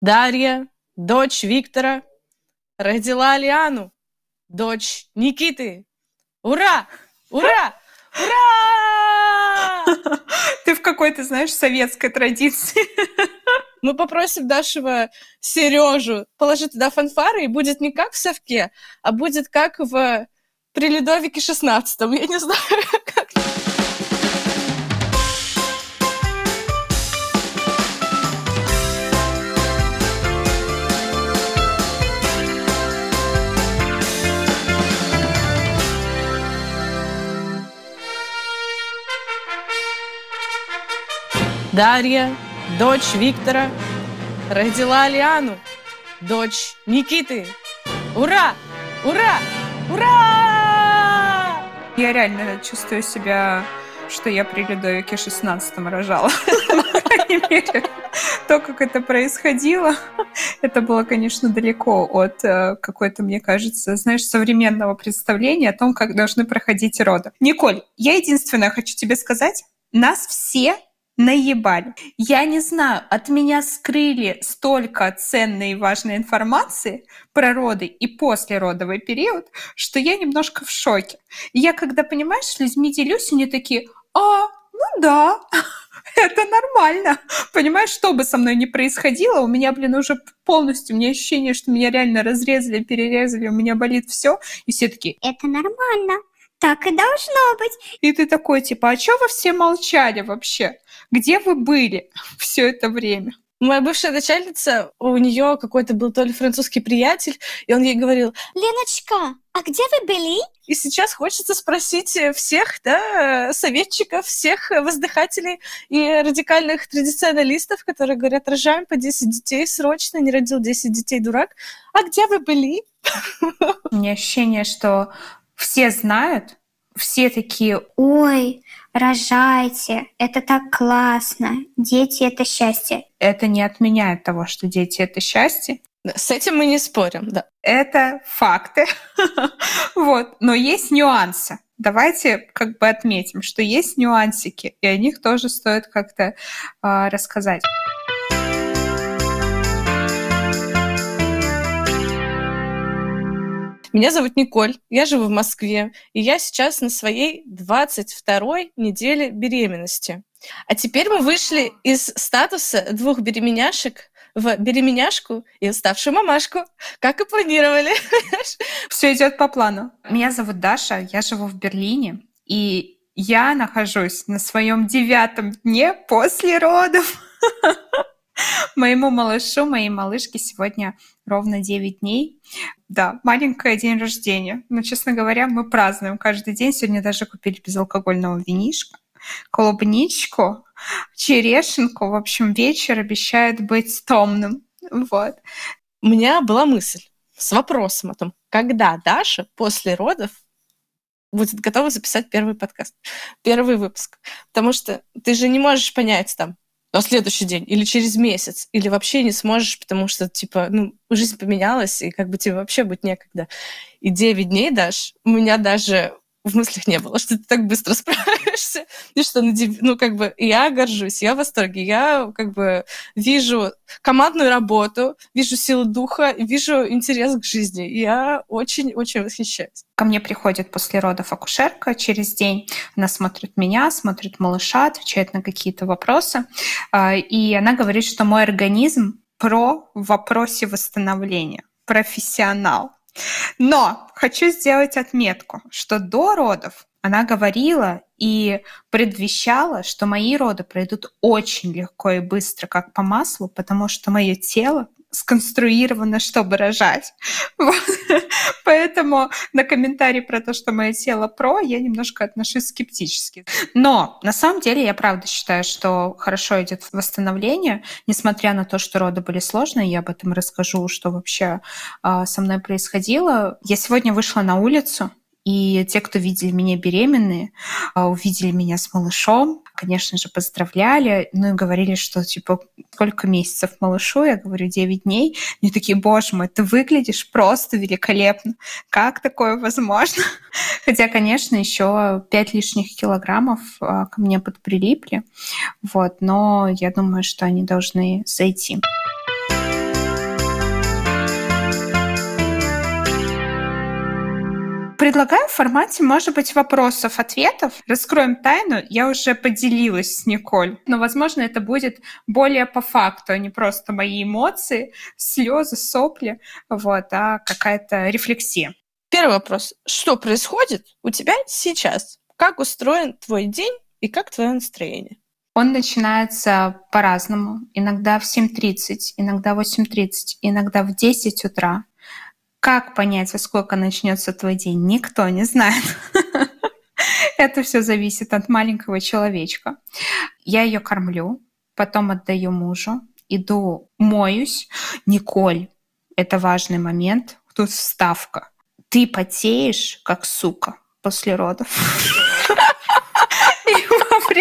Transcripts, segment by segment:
Дарья, дочь Виктора, родила Лиану, дочь Никиты. Ура! Ура! Ура! Ты в какой-то, знаешь, советской традиции. Мы попросим нашего Сережу положить туда фанфары, и будет не как в совке, а будет как в при Людовике XVI. Я не знаю, как Дарья, дочь Виктора, родила Лиану, дочь Никиты. Ура! Ура! Ура! Я реально чувствую себя, что я при Людовике XVI рожала. То, как это происходило, это было, конечно, далеко от э, какой-то, мне кажется, знаешь, современного представления о том, как должны проходить роды. Николь, я единственное хочу тебе сказать, нас все наебали. Я не знаю, от меня скрыли столько ценной и важной информации про роды и послеродовый период, что я немножко в шоке. Я, когда, понимаешь, с людьми делюсь, они такие, а, ну да, это нормально. Понимаешь, что бы со мной ни происходило, у меня, блин, уже полностью, у меня ощущение, что меня реально разрезали, перерезали, у меня болит все. И все такие, это нормально. Так и должно быть. И ты такой, типа, а что вы все молчали вообще? Где вы были все это время? Моя бывшая начальница, у нее какой-то был то ли французский приятель, и он ей говорил, Леночка, а где вы были? И сейчас хочется спросить всех, да, советчиков, всех воздыхателей и радикальных традиционалистов, которые говорят, рожаем по 10 детей срочно, не родил 10 детей, дурак. А где вы были? У меня ощущение, что все знают, все такие, ой, рожайте, это так классно, дети — это счастье. Это не отменяет того, что дети — это счастье. С этим мы не спорим, да. Это факты. вот. Но есть нюансы. Давайте как бы отметим, что есть нюансики, и о них тоже стоит как-то э, рассказать. Меня зовут Николь, я живу в Москве, и я сейчас на своей 22-й неделе беременности. А теперь мы вышли из статуса двух беременяшек в беременяшку и уставшую мамашку, как и планировали. Все идет по плану. Меня зовут Даша, я живу в Берлине, и я нахожусь на своем девятом дне после родов. Моему малышу, моей малышке сегодня ровно 9 дней. Да, маленькое день рождения. Но, честно говоря, мы празднуем каждый день. Сегодня даже купили безалкогольного винишка, клубничку, черешенку. В общем, вечер обещает быть томным. Вот. У меня была мысль с вопросом о том, когда Даша после родов будет готова записать первый подкаст, первый выпуск. Потому что ты же не можешь понять там, на следующий день или через месяц, или вообще не сможешь, потому что, типа, ну, жизнь поменялась, и как бы тебе вообще быть некогда. И 9 дней дашь, у меня даже в мыслях не было, что ты так быстро справишься, и что, ну, как бы, я горжусь, я в восторге, я, как бы, вижу командную работу, вижу силу духа, вижу интерес к жизни, я очень-очень восхищаюсь. Ко мне приходит после родов акушерка через день, она смотрит меня, смотрит малыша, отвечает на какие-то вопросы, а, и она говорит, что мой организм про в вопросе восстановления, профессионал. Но хочу сделать отметку, что до родов она говорила и предвещала, что мои роды пройдут очень легко и быстро, как по маслу, потому что мое тело сконструировано, чтобы рожать. Вот. Поэтому на комментарий про то, что мое тело про, я немножко отношусь скептически. Но на самом деле я правда считаю, что хорошо идет восстановление, несмотря на то, что роды были сложные, я об этом расскажу, что вообще э, со мной происходило. Я сегодня вышла на улицу, и те, кто видели меня беременные, а, увидели меня с малышом, конечно же, поздравляли, ну и говорили, что, типа, сколько месяцев малышу? Я говорю, 9 дней. Они такие, боже мой, ты выглядишь просто великолепно. Как такое возможно? Хотя, конечно, еще 5 лишних килограммов а, ко мне подприлипли, вот, но я думаю, что они должны зайти. Предлагаю в формате, может быть, вопросов-ответов. Раскроем тайну. Я уже поделилась с Николь. Но, возможно, это будет более по факту, а не просто мои эмоции, слезы, сопли, вот, а какая-то рефлексия. Первый вопрос. Что происходит у тебя сейчас? Как устроен твой день и как твое настроение? Он начинается по-разному. Иногда в 7.30, иногда в 8.30, иногда в 10 утра. Как понять, во сколько начнется твой день, никто не знает. Это все зависит от маленького человечка. Я ее кормлю, потом отдаю мужу, иду моюсь. Николь, это важный момент, тут вставка. Ты потеешь, как сука, после родов.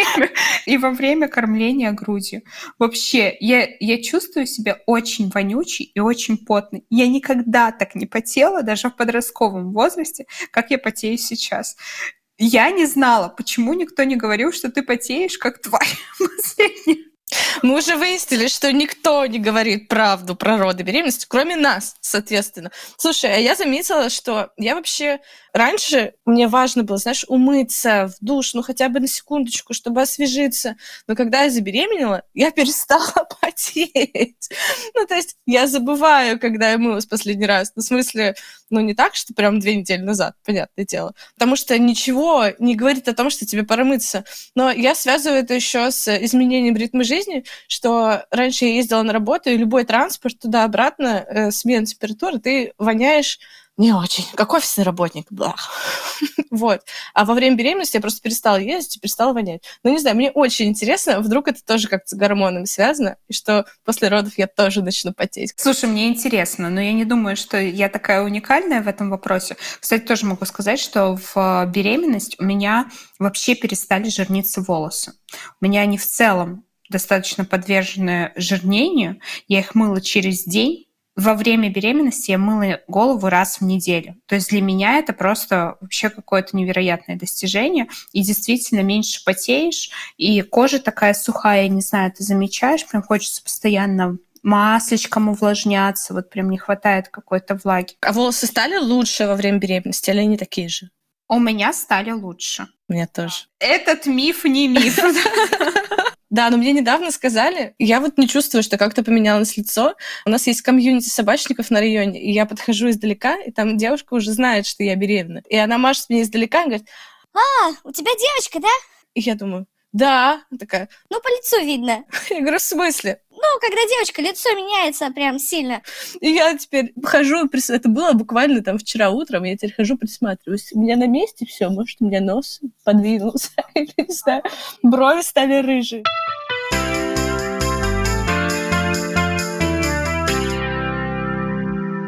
Время, и во время кормления грудью. Вообще, я, я чувствую себя очень вонючей и очень потной. Я никогда так не потела, даже в подростковом возрасте, как я потею сейчас. Я не знала, почему никто не говорил, что ты потеешь, как тварь последняя. Мы уже выяснили, что никто не говорит правду про роды беременности, кроме нас, соответственно. Слушай, а я заметила, что я вообще раньше мне важно было, знаешь, умыться в душ, ну хотя бы на секундочку, чтобы освежиться. Но когда я забеременела, я перестала потеть. Ну, то есть я забываю, когда я мылась последний раз. Ну, в смысле, ну, не так, что прям две недели назад, понятное дело. Потому что ничего не говорит о том, что тебе пора мыться. Но я связываю это еще с изменением ритма жизни, что раньше я ездила на работу, и любой транспорт туда-обратно, э, смена температуры, ты воняешь не очень. Как офисный работник. Блах. вот. А во время беременности я просто перестала ездить и перестала вонять. Ну, не знаю, мне очень интересно, вдруг это тоже как-то с гормонами связано, и что после родов я тоже начну потеть. Слушай, мне интересно, но я не думаю, что я такая уникальная в этом вопросе. Кстати, тоже могу сказать, что в беременность у меня вообще перестали жирниться волосы. У меня они в целом достаточно подвержены жирнению. Я их мыла через день, во время беременности я мыла голову раз в неделю. То есть для меня это просто вообще какое-то невероятное достижение. И действительно меньше потеешь, и кожа такая сухая, я не знаю, ты замечаешь, прям хочется постоянно маслечком увлажняться, вот прям не хватает какой-то влаги. А волосы стали лучше во время беременности или они такие же? У меня стали лучше. У меня тоже. Этот миф не миф. Да, но мне недавно сказали, я вот не чувствую, что как-то поменялось лицо. У нас есть комьюнити собачников на районе, и я подхожу издалека, и там девушка уже знает, что я беременна. И она машет мне издалека и говорит, А, у тебя девочка, да? И я думаю, да. Такая, ну, по лицу видно. Я говорю, в смысле? Ну, когда девочка, лицо меняется прям сильно. И я теперь хожу, это было буквально там вчера утром, я теперь хожу, присматриваюсь. У меня на месте все, может, у меня нос подвинулся, или, не знаю, брови стали рыжие.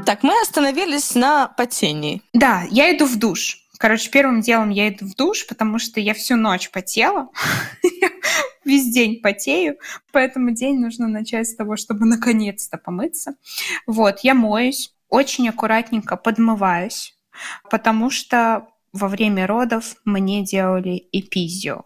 Так, мы остановились на потении. Да, я иду в душ. Короче, первым делом я иду в душ, потому что я всю ночь потела. Весь день потею, поэтому день нужно начать с того, чтобы наконец-то помыться. Вот, я моюсь, очень аккуратненько подмываюсь, потому что во время родов мне делали эпизио.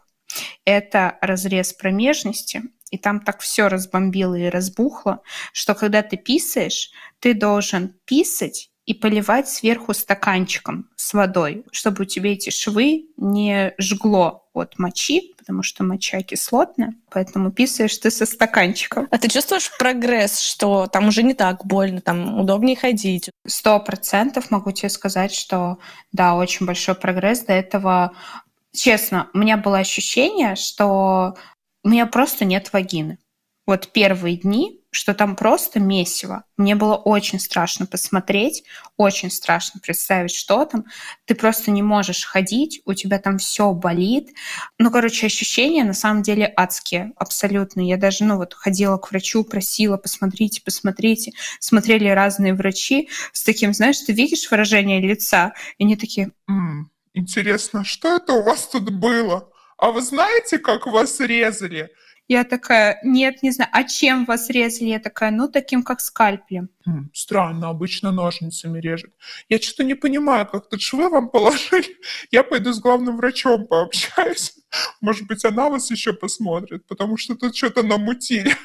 Это разрез промежности, и там так все разбомбило и разбухло, что когда ты писаешь, ты должен писать и поливать сверху стаканчиком с водой, чтобы у тебя эти швы не жгло от мочи, потому что моча кислотная, поэтому писаешь ты со стаканчиком. А ты чувствуешь прогресс, что там уже не так больно, там удобнее ходить? Сто процентов могу тебе сказать, что да, очень большой прогресс. До этого, честно, у меня было ощущение, что у меня просто нет вагины. Вот первые дни что там просто месиво. Мне было очень страшно посмотреть, очень страшно представить, что там. Ты просто не можешь ходить, у тебя там все болит. Ну, короче, ощущения на самом деле адские, абсолютно. Я даже, ну, вот ходила к врачу, просила, посмотрите, посмотрите. Смотрели разные врачи с таким, знаешь, ты видишь выражение лица, и они такие... М-м, интересно, что это у вас тут было? А вы знаете, как вас резали? Я такая, нет, не знаю, а чем вас резали? Я такая, ну, таким, как скальпелем. Хм, странно, обычно ножницами режут. Я что-то не понимаю, как тут швы вам положили. Я пойду с главным врачом пообщаюсь. Может быть, она вас еще посмотрит, потому что тут что-то намутили.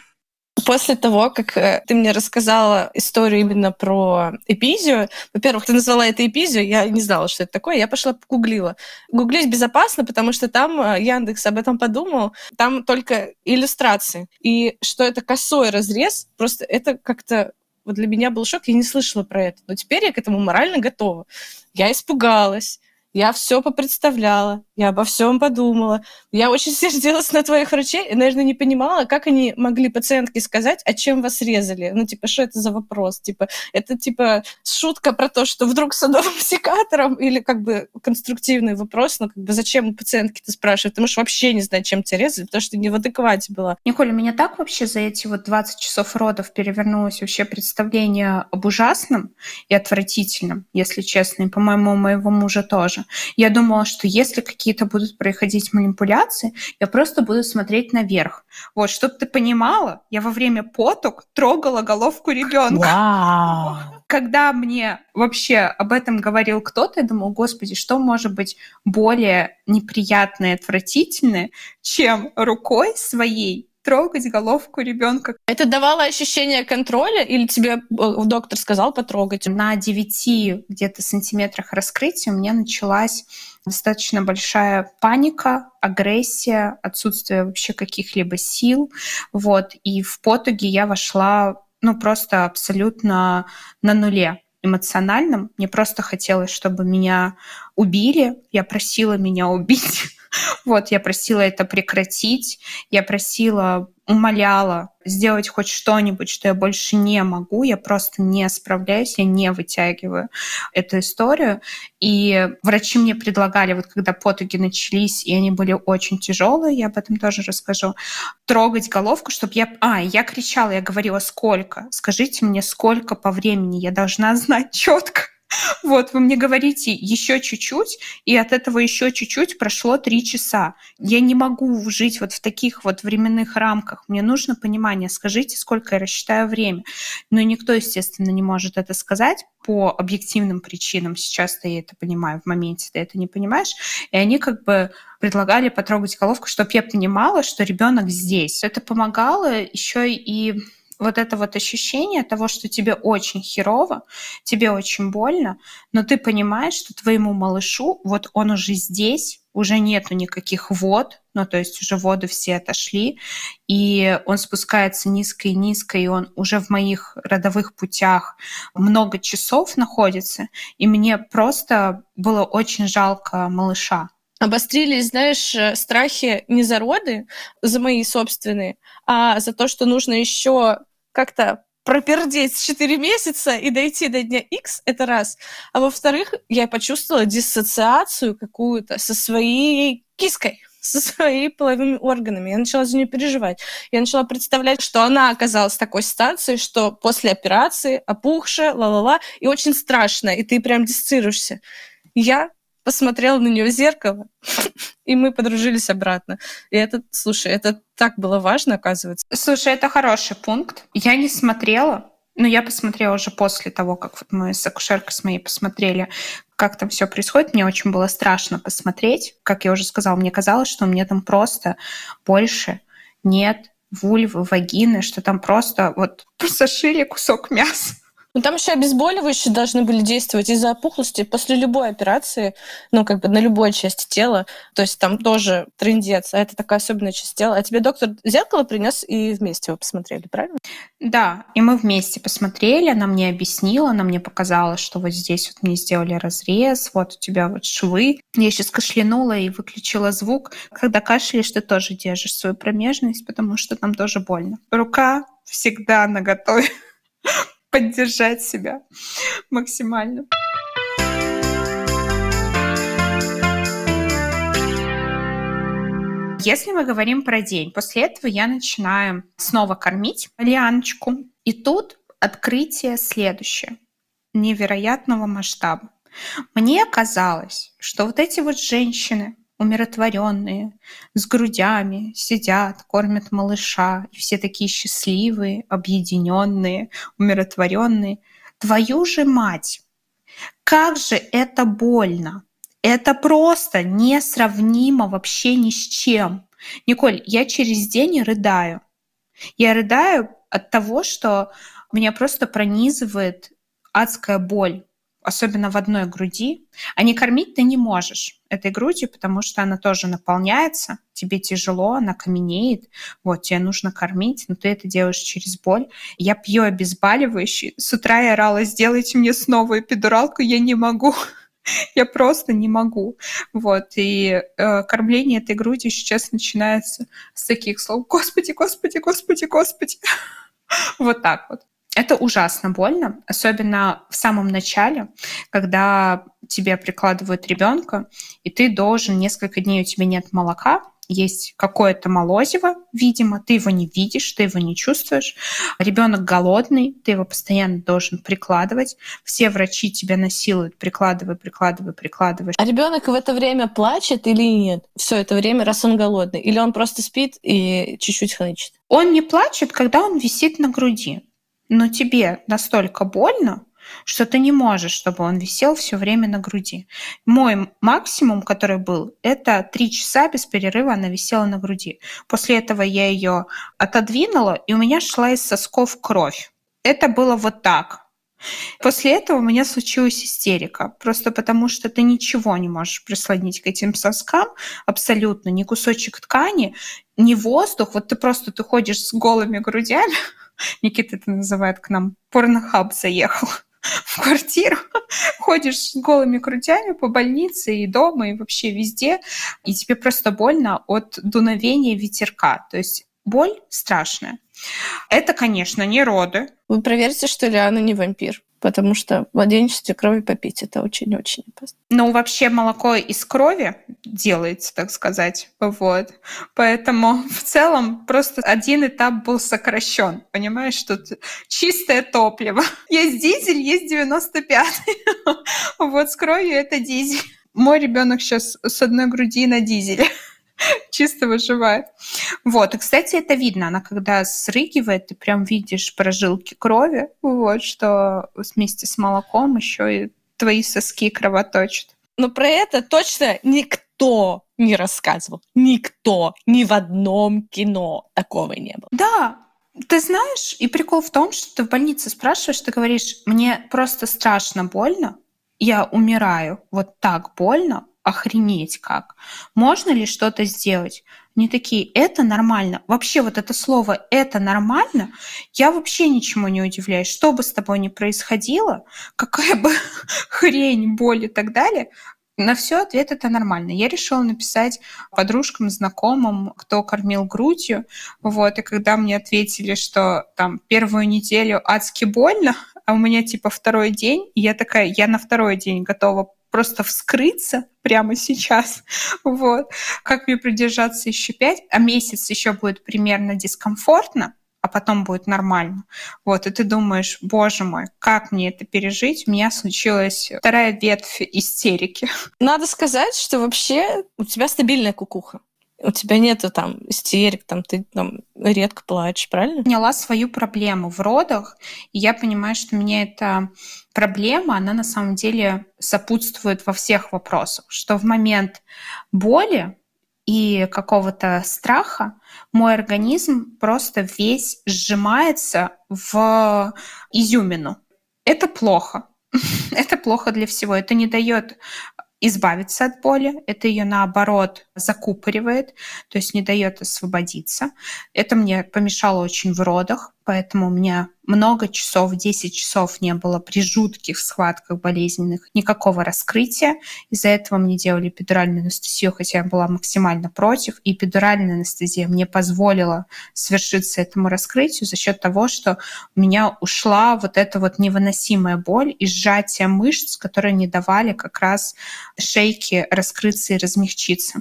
После того, как э, ты мне рассказала историю именно про эпизию, во-первых, ты назвала это эпизию, я не знала, что это такое, я пошла погуглила. Гуглить безопасно, потому что там э, Яндекс об этом подумал, там только иллюстрации. И что это косой разрез, просто это как-то вот для меня был шок, я не слышала про это. Но теперь я к этому морально готова. Я испугалась, я все попредставляла, я обо всем подумала. Я очень сердилась на твоих врачей и, наверное, не понимала, как они могли пациентке сказать, а чем вас резали. Ну, типа, что это за вопрос? Типа, это, типа, шутка про то, что вдруг садовым секатором или, как бы, конструктивный вопрос, ну, как бы, зачем у пациентки ты спрашиваешь? Ты можешь вообще не знать, чем тебя резали, потому что ты не в адеквате была. Николь, у меня так вообще за эти вот 20 часов родов перевернулось вообще представление об ужасном и отвратительном, если честно, и, по-моему, у моего мужа тоже. Я думала, что если какие-то будут происходить манипуляции, я просто буду смотреть наверх. Вот, чтобы ты понимала, я во время поток трогала головку ребенка. Вау! Когда мне вообще об этом говорил кто-то, я думала, господи, что может быть более неприятное и отвратительное, чем рукой своей трогать головку ребенка. Это давало ощущение контроля или тебе э, доктор сказал потрогать? На 9 где-то сантиметрах раскрытия у меня началась достаточно большая паника, агрессия, отсутствие вообще каких-либо сил. Вот. И в потоге я вошла ну, просто абсолютно на нуле эмоциональном. Мне просто хотелось, чтобы меня убили. Я просила меня убить. Вот, я просила это прекратить, я просила, умоляла сделать хоть что-нибудь, что я больше не могу, я просто не справляюсь, я не вытягиваю эту историю. И врачи мне предлагали, вот когда потуги начались, и они были очень тяжелые, я об этом тоже расскажу, трогать головку, чтобы я... А, я кричала, я говорила, сколько? Скажите мне, сколько по времени? Я должна знать четко. Вот, вы мне говорите еще чуть-чуть, и от этого еще чуть-чуть прошло три часа. Я не могу жить вот в таких вот временных рамках. Мне нужно понимание. Скажите, сколько я рассчитаю время. Но никто, естественно, не может это сказать по объективным причинам. Сейчас ты это понимаю, в моменте ты это не понимаешь. И они как бы предлагали потрогать головку, чтобы я понимала, что ребенок здесь. Это помогало еще и вот это вот ощущение того, что тебе очень херово, тебе очень больно, но ты понимаешь, что твоему малышу, вот он уже здесь, уже нету никаких вод, ну, то есть уже воды все отошли, и он спускается низко и низко, и он уже в моих родовых путях много часов находится, и мне просто было очень жалко малыша. Обострились, знаешь, э, страхи не за роды, за мои собственные, а за то, что нужно еще как-то пропердеть 4 месяца и дойти до дня X, это раз. А во-вторых, я почувствовала диссоциацию какую-то со своей киской со своими половыми органами. Я начала за нее переживать. Я начала представлять, что она оказалась в такой ситуации, что после операции опухшая, ла-ла-ла, и очень страшно, и ты прям диссоциируешься. Я посмотрела на нее в зеркало, и мы подружились обратно. И это, слушай, это так было важно, оказывается. Слушай, это хороший пункт. Я не смотрела, но я посмотрела уже после того, как вот мы с акушеркой с моей посмотрели, как там все происходит. Мне очень было страшно посмотреть. Как я уже сказала, мне казалось, что мне там просто больше нет вульвы, вагины, что там просто вот сошили кусок мяса. Ну, там еще обезболивающие должны были действовать из-за опухлости после любой операции, ну, как бы на любой части тела. То есть там тоже трендец, а это такая особенная часть тела. А тебе доктор зеркало принес и вместе его посмотрели, правильно? Да, и мы вместе посмотрели, она мне объяснила, она мне показала, что вот здесь вот мне сделали разрез, вот у тебя вот швы. Я сейчас кашлянула и выключила звук. Когда кашляешь, ты тоже держишь свою промежность, потому что там тоже больно. Рука всегда наготове поддержать себя максимально. Если мы говорим про день, после этого я начинаю снова кормить Лианочку. И тут открытие следующее, невероятного масштаба. Мне казалось, что вот эти вот женщины, умиротворенные, с грудями, сидят, кормят малыша, и все такие счастливые, объединенные, умиротворенные. Твою же мать! Как же это больно! Это просто несравнимо вообще ни с чем. Николь, я через день рыдаю. Я рыдаю от того, что меня просто пронизывает адская боль особенно в одной груди, а не кормить ты не можешь этой грудью, потому что она тоже наполняется, тебе тяжело, она каменеет, вот, тебе нужно кормить, но ты это делаешь через боль. Я пью обезболивающий, с утра я орала, сделайте мне снова эпидуралку, я не могу. Я просто не могу. Вот. И э, кормление этой грудью сейчас начинается с таких слов «Господи, Господи, Господи, Господи». Вот так вот. Это ужасно больно, особенно в самом начале, когда тебе прикладывают ребенка, и ты должен несколько дней у тебя нет молока, есть какое-то молозиво, видимо, ты его не видишь, ты его не чувствуешь. Ребенок голодный, ты его постоянно должен прикладывать. Все врачи тебя насилуют, прикладывай, прикладывай, прикладывай. А ребенок в это время плачет или нет? Все это время, раз он голодный? Или он просто спит и чуть-чуть хнычет? Он не плачет, когда он висит на груди но тебе настолько больно, что ты не можешь, чтобы он висел все время на груди. Мой максимум, который был, это три часа без перерыва она висела на груди. После этого я ее отодвинула, и у меня шла из сосков кровь. Это было вот так. После этого у меня случилась истерика, просто потому что ты ничего не можешь прислонить к этим соскам, абсолютно, ни кусочек ткани, ни воздух, вот ты просто ты ходишь с голыми грудями, Никита это называет к нам, порнохаб заехал в квартиру, ходишь с голыми грудями по больнице и дома, и вообще везде, и тебе просто больно от дуновения ветерка. То есть боль страшная. Это, конечно, не роды. Вы проверьте, что Лиана не вампир потому что в младенчестве крови попить это очень-очень опасно. Ну, вообще молоко из крови делается, так сказать, вот. Поэтому в целом просто один этап был сокращен, понимаешь, тут чистое топливо. Есть дизель, есть 95-й. Вот с кровью это дизель. Мой ребенок сейчас с одной груди на дизеле. чисто выживает. Вот, и, кстати, это видно. Она когда срыгивает, ты прям видишь прожилки крови, вот, что вместе с молоком еще и твои соски кровоточат. Но про это точно никто не рассказывал. Никто. Ни в одном кино такого не было. Да, ты знаешь, и прикол в том, что ты в больнице спрашиваешь, ты говоришь, мне просто страшно больно, я умираю, вот так больно, охренеть как. Можно ли что-то сделать? Не такие, это нормально. Вообще вот это слово «это нормально», я вообще ничему не удивляюсь. Что бы с тобой ни происходило, какая бы хрень, боль и так далее, на все ответ это нормально. Я решила написать подружкам, знакомым, кто кормил грудью. Вот, и когда мне ответили, что там первую неделю адски больно, а у меня типа второй день, и я такая, я на второй день готова просто вскрыться прямо сейчас. Вот. Как мне продержаться еще пять, а месяц еще будет примерно дискомфортно, а потом будет нормально. Вот, и ты думаешь, боже мой, как мне это пережить? У меня случилась вторая ветвь истерики. Надо сказать, что вообще у тебя стабильная кукуха. У тебя нету там истерик, там ты там редко плачешь, правильно? Поняла свою проблему в родах, и я понимаю, что меня эта проблема, она на самом деле сопутствует во всех вопросах, что в момент боли и какого-то страха мой организм просто весь сжимается в изюмину. Это плохо. Это плохо для всего. Это не дает избавиться от боли, это ее наоборот закупоривает, то есть не дает освободиться. Это мне помешало очень в родах, поэтому у меня много часов, 10 часов не было при жутких схватках болезненных никакого раскрытия. Из-за этого мне делали эпидуральную анестезию, хотя я была максимально против. И эпидуральная анестезия мне позволила свершиться этому раскрытию за счет того, что у меня ушла вот эта вот невыносимая боль и сжатие мышц, которые не давали как раз шейке раскрыться и размягчиться.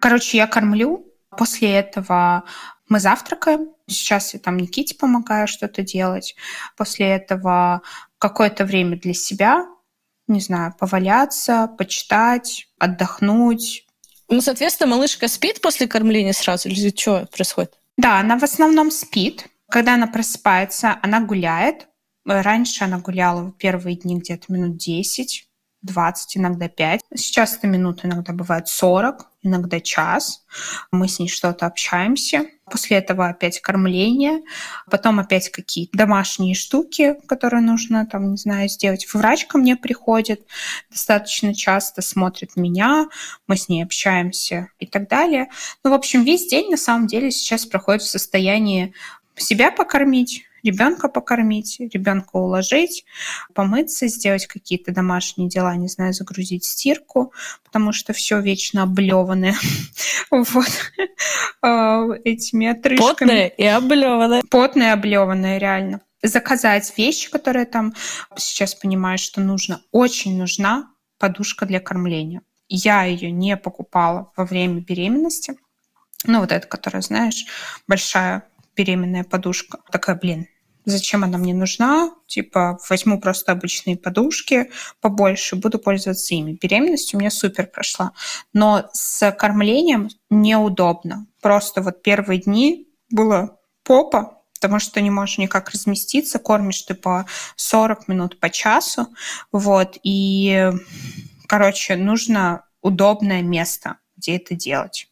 Короче, я кормлю. После этого мы завтракаем. Сейчас я там Никите помогаю что-то делать. После этого какое-то время для себя, не знаю, поваляться, почитать, отдохнуть. Ну, соответственно, малышка спит после кормления сразу или что происходит? Да, она в основном спит. Когда она просыпается, она гуляет. Раньше она гуляла в первые дни где-то минут 10 20, иногда 5. Сейчас это минут иногда бывает 40, иногда час. Мы с ней что-то общаемся. После этого опять кормление, потом опять какие-то домашние штуки, которые нужно, там, не знаю, сделать. Врач ко мне приходит достаточно часто, смотрит меня, мы с ней общаемся и так далее. Ну, в общем, весь день на самом деле сейчас проходит в состоянии себя покормить, ребенка покормить, ребенка уложить, помыться, сделать какие-то домашние дела, не знаю, загрузить стирку, потому что все вечно облеванное вот а, этими отрыжками. Потное и облеванное. Потное и облеванное, реально. Заказать вещи, которые там сейчас понимаю, что нужно. Очень нужна подушка для кормления. Я ее не покупала во время беременности. Ну, вот эта, которая, знаешь, большая беременная подушка. Такая, блин, зачем она мне нужна? Типа, возьму просто обычные подушки побольше, буду пользоваться ими. Беременность у меня супер прошла. Но с кормлением неудобно. Просто вот первые дни было попа, потому что не можешь никак разместиться, кормишь ты по 40 минут по часу, вот, и, короче, нужно удобное место, где это делать,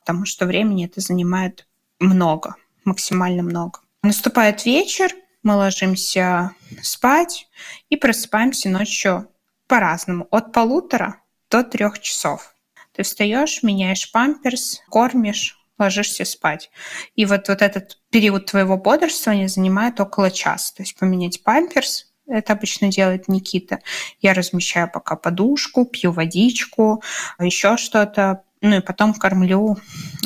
потому что времени это занимает много максимально много. Наступает вечер, мы ложимся спать и просыпаемся ночью по-разному, от полутора до трех часов. Ты встаешь, меняешь памперс, кормишь, ложишься спать. И вот, вот этот период твоего бодрствования занимает около часа. То есть поменять памперс, это обычно делает Никита. Я размещаю пока подушку, пью водичку, еще что-то. Ну и потом кормлю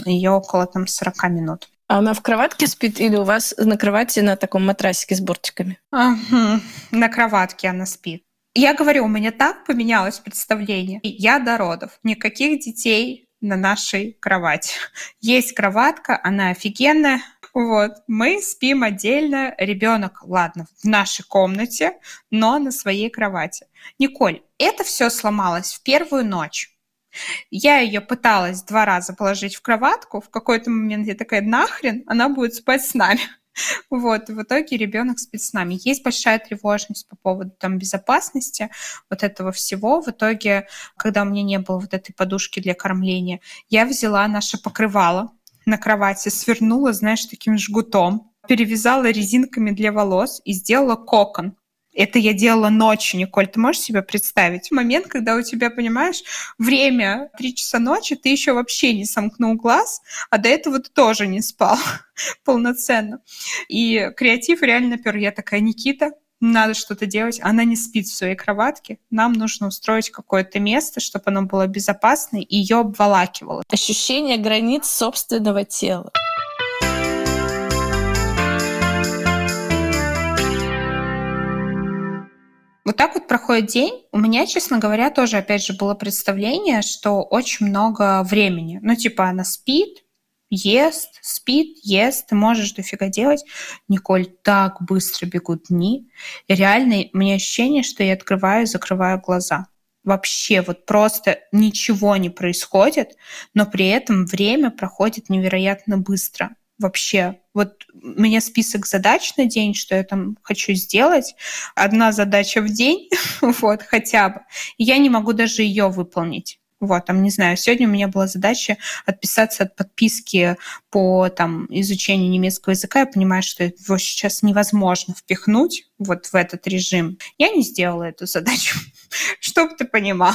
ее около там 40 минут. А она в кроватке спит или у вас на кровати на таком матрасике с бортиками? Ага, на кроватке она спит. Я говорю, у меня так поменялось представление. Я до родов. Никаких детей на нашей кровати. Есть кроватка, она офигенная. Вот, мы спим отдельно, ребенок, ладно, в нашей комнате, но на своей кровати. Николь, это все сломалось в первую ночь. Я ее пыталась два раза положить в кроватку. В какой-то момент я такая, нахрен, она будет спать с нами. Вот, в итоге ребенок спит с нами. Есть большая тревожность по поводу там безопасности вот этого всего. В итоге, когда у меня не было вот этой подушки для кормления, я взяла наше покрывало на кровати, свернула, знаешь, таким жгутом, перевязала резинками для волос и сделала кокон это я делала ночью, Николь. Ты можешь себе представить? Момент, когда у тебя, понимаешь, время 3 часа ночи, ты еще вообще не сомкнул глаз, а до этого ты тоже не спал полноценно. И креатив реально пер. Я такая, Никита, надо что-то делать. Она не спит в своей кроватке. Нам нужно устроить какое-то место, чтобы оно было безопасное и ее обволакивало. Ощущение границ собственного тела. Вот так вот проходит день. У меня, честно говоря, тоже, опять же, было представление, что очень много времени. Ну, типа, она спит, ест, спит, ест, ты можешь дофига делать. Николь, так быстро бегут дни. И реально, у меня ощущение, что я открываю и закрываю глаза. Вообще, вот просто ничего не происходит, но при этом время проходит невероятно быстро вообще. Вот у меня список задач на день, что я там хочу сделать. Одна задача в день, вот, хотя бы. Я не могу даже ее выполнить. Вот, там, не знаю, сегодня у меня была задача отписаться от подписки по там, изучению немецкого языка. Я понимаю, что его сейчас невозможно впихнуть вот в этот режим. Я не сделала эту задачу, чтобы ты понимал.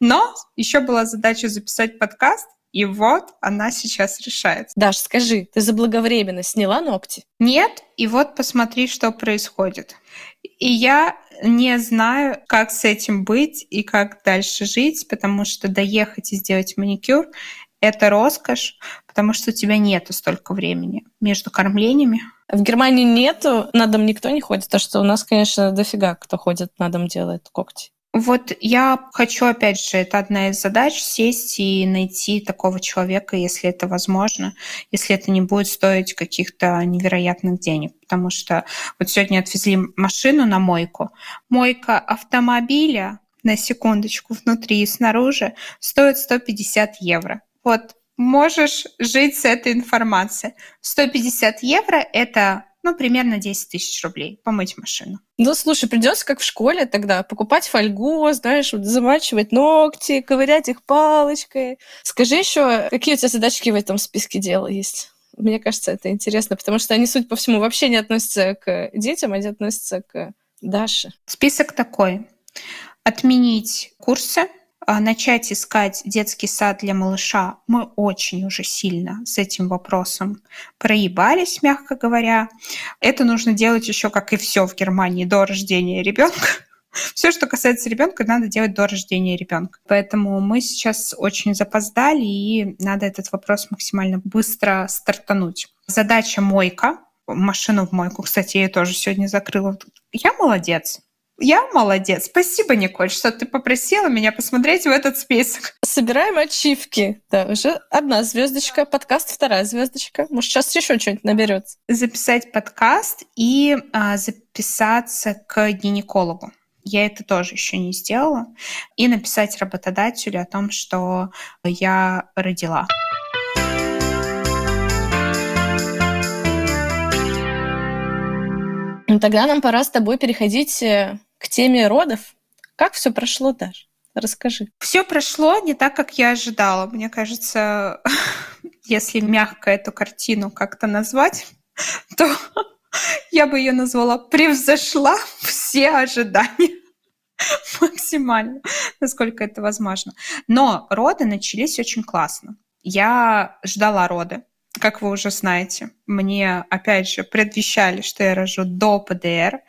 Но еще была задача записать подкаст, и вот она сейчас решается. Даш, скажи, ты заблаговременно сняла ногти? Нет, и вот посмотри, что происходит. И я не знаю, как с этим быть и как дальше жить, потому что доехать и сделать маникюр – это роскошь, потому что у тебя нету столько времени между кормлениями. В Германии нету, на дом никто не ходит, а что у нас, конечно, дофига кто ходит на дом делает когти. Вот я хочу, опять же, это одна из задач, сесть и найти такого человека, если это возможно, если это не будет стоить каких-то невероятных денег. Потому что вот сегодня отвезли машину на мойку. Мойка автомобиля, на секундочку, внутри и снаружи, стоит 150 евро. Вот можешь жить с этой информацией. 150 евро – это ну, примерно 10 тысяч рублей помыть машину. Ну, слушай, придется как в школе тогда покупать фольгу, знаешь, вот замачивать ногти, ковырять их палочкой. Скажи еще, какие у тебя задачки в этом списке дела есть? Мне кажется, это интересно, потому что они, судя по всему, вообще не относятся к детям, они относятся к Даше. Список такой. Отменить курсы, начать искать детский сад для малыша. Мы очень уже сильно с этим вопросом проебались, мягко говоря. Это нужно делать еще, как и все в Германии, до рождения ребенка. Все, что касается ребенка, надо делать до рождения ребенка. Поэтому мы сейчас очень запоздали, и надо этот вопрос максимально быстро стартануть. Задача мойка. Машину в мойку, кстати, я тоже сегодня закрыла. Я молодец. Я молодец. Спасибо, Николь, что ты попросила меня посмотреть в этот список. Собираем ачивки. Да, уже одна звездочка, подкаст вторая звездочка. Может, сейчас еще что-нибудь наберется. Записать подкаст и а, записаться к гинекологу. Я это тоже еще не сделала. И написать работодателю о том, что я родила. Ну, тогда нам пора с тобой переходить э, к теме родов. Как все прошло, Даш? Расскажи. Все прошло не так, как я ожидала. Мне кажется, если мягко эту картину как-то назвать, то я бы ее назвала «Превзошла все ожидания» максимально, насколько это возможно. Но роды начались очень классно. Я ждала роды как вы уже знаете, мне, опять же, предвещали, что я рожу до ПДР,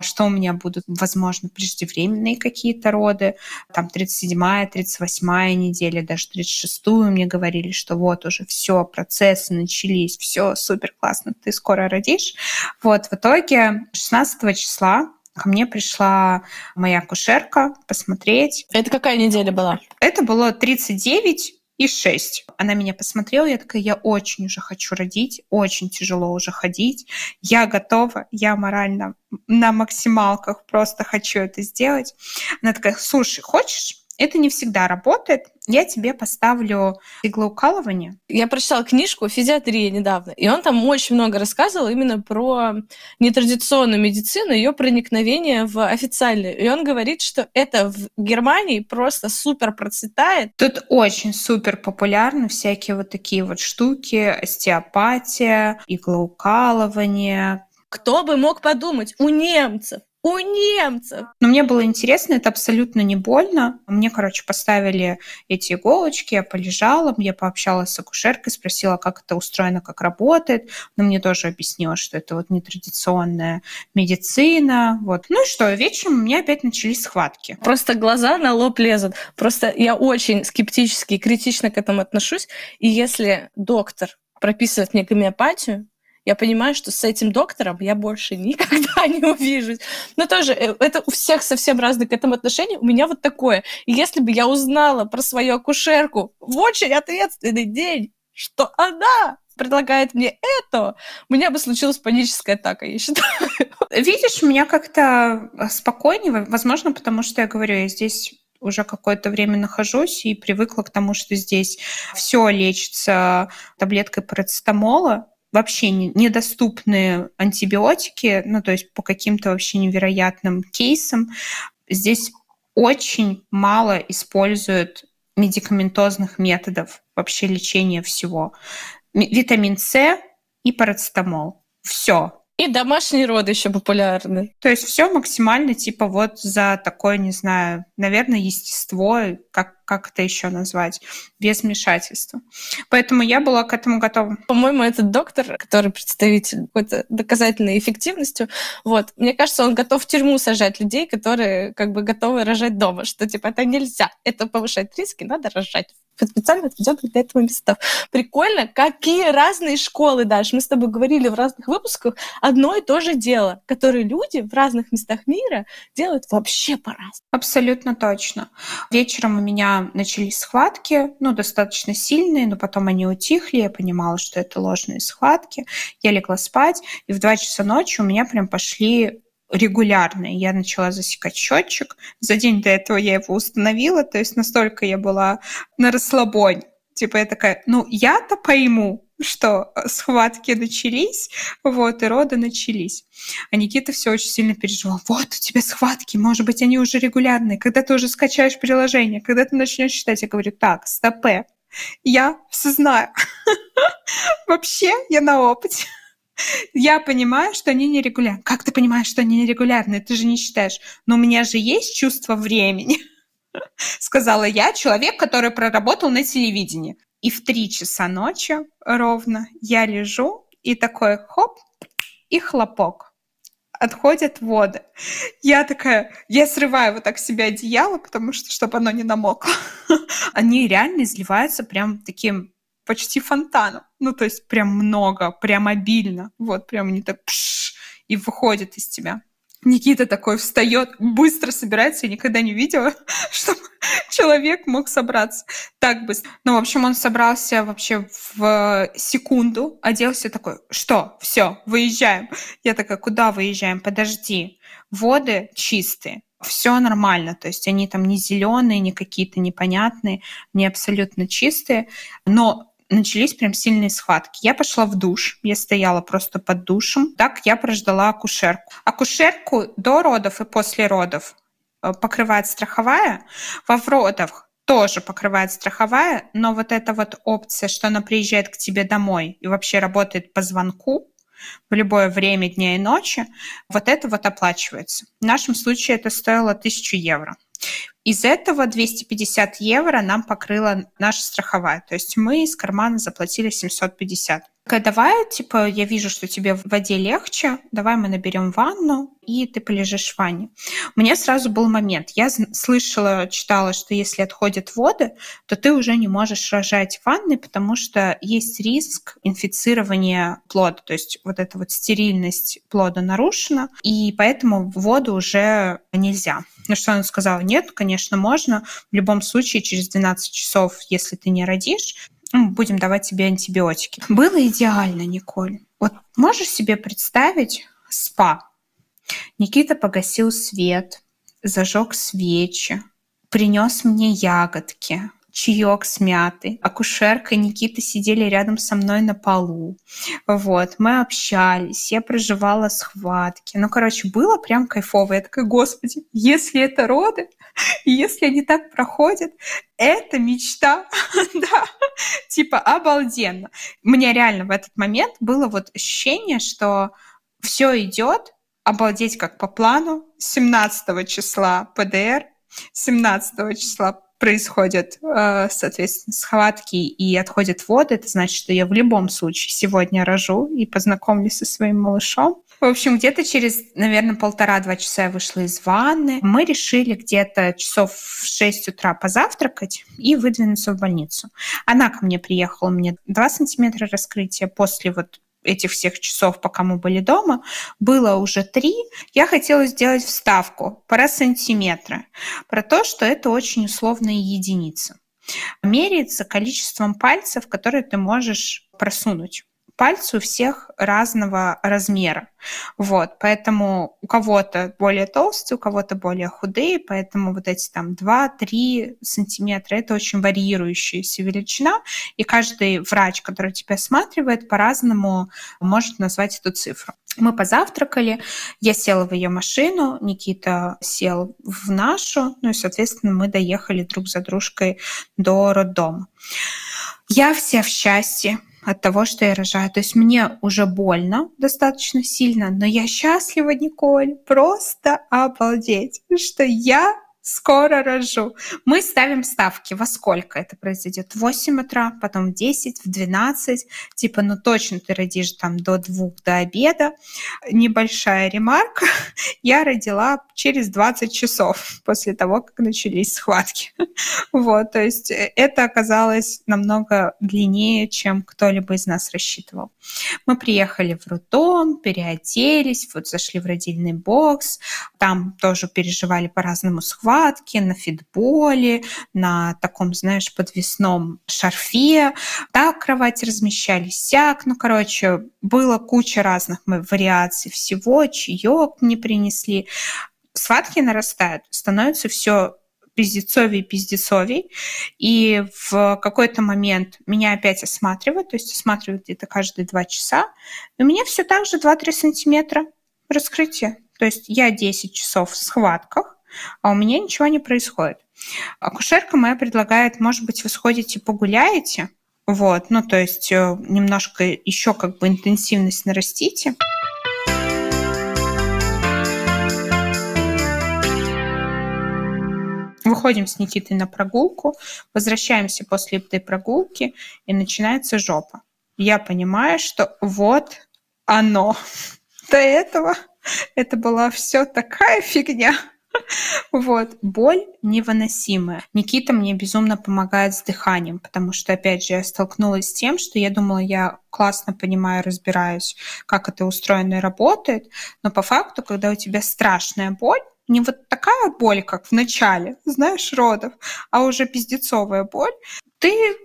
что у меня будут, возможно, преждевременные какие-то роды, там 37-я, 38-я неделя, даже 36-ю мне говорили, что вот уже все, процессы начались, все супер классно, ты скоро родишь. Вот, в итоге 16 числа Ко мне пришла моя кушерка посмотреть. Это какая неделя была? Это было 39 и 6. Она меня посмотрела, я такая, я очень уже хочу родить, очень тяжело уже ходить, я готова, я морально на максималках просто хочу это сделать. Она такая, слушай, хочешь? Это не всегда работает. Я тебе поставлю иглоукалывание. Я прочитала книжку «Физиатрия» недавно, и он там очень много рассказывал именно про нетрадиционную медицину, ее проникновение в официальную. И он говорит, что это в Германии просто супер процветает. Тут очень супер популярны всякие вот такие вот штуки, остеопатия, иглоукалывание, кто бы мог подумать, у немцев у немцев. Но мне было интересно, это абсолютно не больно. Мне, короче, поставили эти иголочки, я полежала, я пообщалась с акушеркой, спросила, как это устроено, как работает. Но мне тоже объяснила, что это вот нетрадиционная медицина. Вот. Ну и что, вечером у меня опять начались схватки. Просто глаза на лоб лезут. Просто я очень скептически и критично к этому отношусь. И если доктор прописывает мне гомеопатию, я понимаю, что с этим доктором я больше никогда не увижусь. Но тоже э, это у всех совсем разные к этому отношения. У меня вот такое. Если бы я узнала про свою акушерку в очень ответственный день, что она предлагает мне это, у меня бы случилась паническая атака, я считаю. Видишь, у меня как-то э, спокойнее, возможно, потому что я говорю, я здесь уже какое-то время нахожусь и привыкла к тому, что здесь все лечится таблеткой парацетамола, вообще недоступные антибиотики, ну, то есть по каким-то вообще невероятным кейсам. Здесь очень мало используют медикаментозных методов вообще лечения всего. Витамин С и парацетамол. Все. И домашние роды еще популярны. То есть все максимально типа вот за такое, не знаю, наверное, естество, как, как это еще назвать, без вмешательства. Поэтому я была к этому готова. По-моему, этот доктор, который представитель какой-то доказательной эффективностью, вот, мне кажется, он готов в тюрьму сажать людей, которые как бы готовы рожать дома, что типа это нельзя, это повышает риски, надо рожать специально отведенных для этого местов. Прикольно, какие разные школы даже. Мы с тобой говорили в разных выпусках одно и то же дело, которое люди в разных местах мира делают вообще по-разному. Абсолютно точно. Вечером у меня начались схватки, ну, достаточно сильные, но потом они утихли, я понимала, что это ложные схватки. Я легла спать, и в 2 часа ночи у меня прям пошли регулярно. Я начала засекать счетчик. За день до этого я его установила, то есть настолько я была на расслабоне. Типа я такая, ну я-то пойму, что схватки начались, вот, и роды начались. А Никита все очень сильно переживал. Вот у тебя схватки, может быть, они уже регулярные. Когда ты уже скачаешь приложение, когда ты начнешь читать, я говорю, так, стопе, я все знаю. Вообще, я на опыте. Я понимаю, что они нерегулярны. Как ты понимаешь, что они нерегулярны? Ты же не считаешь. Но у меня же есть чувство времени. Сказала я, человек, который проработал на телевидении. И в три часа ночи ровно я лежу, и такой хоп, и хлопок. Отходят воды. Я такая, я срываю вот так себе одеяло, потому что, чтобы оно не намокло. Они реально изливаются прям таким почти фонтаном. Ну, то есть прям много, прям обильно. Вот, прям не так пш, и выходит из тебя. Никита такой встает, быстро собирается. Я никогда не видела, чтобы человек мог собраться так быстро. Ну, в общем, он собрался вообще в секунду, оделся такой, что, все, выезжаем. Я такая, куда выезжаем? Подожди, воды чистые все нормально, то есть они там не зеленые, не какие-то непонятные, не абсолютно чистые, но начались прям сильные схватки. Я пошла в душ, я стояла просто под душем. Так я прождала акушерку. Акушерку до родов и после родов э, покрывает страховая. Во родах тоже покрывает страховая, но вот эта вот опция, что она приезжает к тебе домой и вообще работает по звонку, в любое время дня и ночи, вот это вот оплачивается. В нашем случае это стоило 1000 евро. Из этого 250 евро нам покрыла наша страховая. То есть мы из кармана заплатили 750. Такая, давай, типа, я вижу, что тебе в воде легче, давай мы наберем ванну, и ты полежишь в ванне. У меня сразу был момент. Я слышала, читала, что если отходят воды, то ты уже не можешь рожать в ванной, потому что есть риск инфицирования плода, то есть вот эта вот стерильность плода нарушена, и поэтому воду уже нельзя. На что она сказала, нет, конечно, можно. В любом случае, через 12 часов, если ты не родишь, будем давать тебе антибиотики. Было идеально, Николь. Вот можешь себе представить спа? Никита погасил свет, зажег свечи, принес мне ягодки, чаек с мятой. Акушерка и Никита сидели рядом со мной на полу. Вот, мы общались, я проживала схватки. Ну, короче, было прям кайфово. Я такая, господи, если это роды, если они так проходят, это мечта, да, типа обалденно. Мне реально в этот момент было вот ощущение, что все идет, обалдеть как по плану. 17 числа ПДР, 17 числа происходят, э, соответственно, схватки и отходят воды, это значит, что я в любом случае сегодня рожу и познакомлюсь со своим малышом. В общем, где-то через, наверное, полтора-два часа я вышла из ванны. Мы решили где-то часов в 6 утра позавтракать и выдвинуться в больницу. Она ко мне приехала, меня 2 сантиметра раскрытия после вот этих всех часов, пока мы были дома, было уже три. Я хотела сделать вставку про сантиметры, про то, что это очень условная единица. Меряется количеством пальцев, которые ты можешь просунуть пальцы у всех разного размера. Вот, поэтому у кого-то более толстые, у кого-то более худые, поэтому вот эти там 2-3 сантиметра – это очень варьирующаяся величина, и каждый врач, который тебя осматривает, по-разному может назвать эту цифру. Мы позавтракали, я села в ее машину, Никита сел в нашу, ну и, соответственно, мы доехали друг за дружкой до роддома. Я вся в счастье, от того, что я рожаю. То есть мне уже больно достаточно сильно, но я счастлива, Николь, просто обалдеть, что я скоро рожу. Мы ставим ставки, во сколько это произойдет. В 8 утра, потом в 10, в 12. Типа, ну точно ты родишь там до двух, до обеда. Небольшая ремарка. Я родила через 20 часов после того, как начались схватки. Вот, то есть э, это оказалось намного длиннее, чем кто-либо из нас рассчитывал. Мы приехали в роддом, переоделись, вот зашли в родильный бокс. Там тоже переживали по-разному схватки кроватке, на фитболе, на таком, знаешь, подвесном шарфе. Так кровати размещались, сяк. Ну, короче, было куча разных вариаций всего. Чаек мне принесли. Схватки нарастают, становится все пиздецовей пиздецовей. И в какой-то момент меня опять осматривают, то есть осматривают где-то каждые два часа. И у меня все так же 2-3 сантиметра раскрытия. То есть я 10 часов в схватках, а у меня ничего не происходит. Акушерка моя предлагает, может быть, вы сходите погуляете, вот, ну, то есть э, немножко еще как бы интенсивность нарастите. Выходим с Никитой на прогулку, возвращаемся после этой прогулки, и начинается жопа. Я понимаю, что вот оно. До этого это была все такая фигня. Вот. Боль невыносимая. Никита мне безумно помогает с дыханием, потому что, опять же, я столкнулась с тем, что я думала, я классно понимаю, разбираюсь, как это устроено и работает, но по факту, когда у тебя страшная боль, не вот такая боль, как в начале, знаешь, родов, а уже пиздецовая боль, ты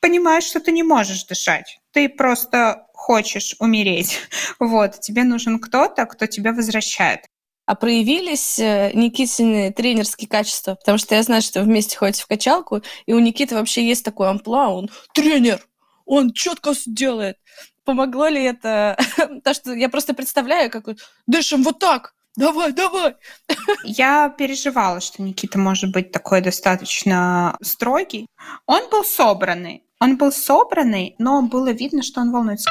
понимаешь, что ты не можешь дышать. Ты просто хочешь умереть. Вот, тебе нужен кто-то, кто тебя возвращает. А проявились э, Никитины тренерские качества? Потому что я знаю, что вы вместе ходите в качалку, и у Никиты вообще есть такой амплуа, он тренер, он четко делает. Помогло ли это? То, что я просто представляю, как дышим вот так, давай, давай. Я переживала, что Никита может быть такой достаточно строгий. Он был собранный. Он был собранный, но было видно, что он волнуется.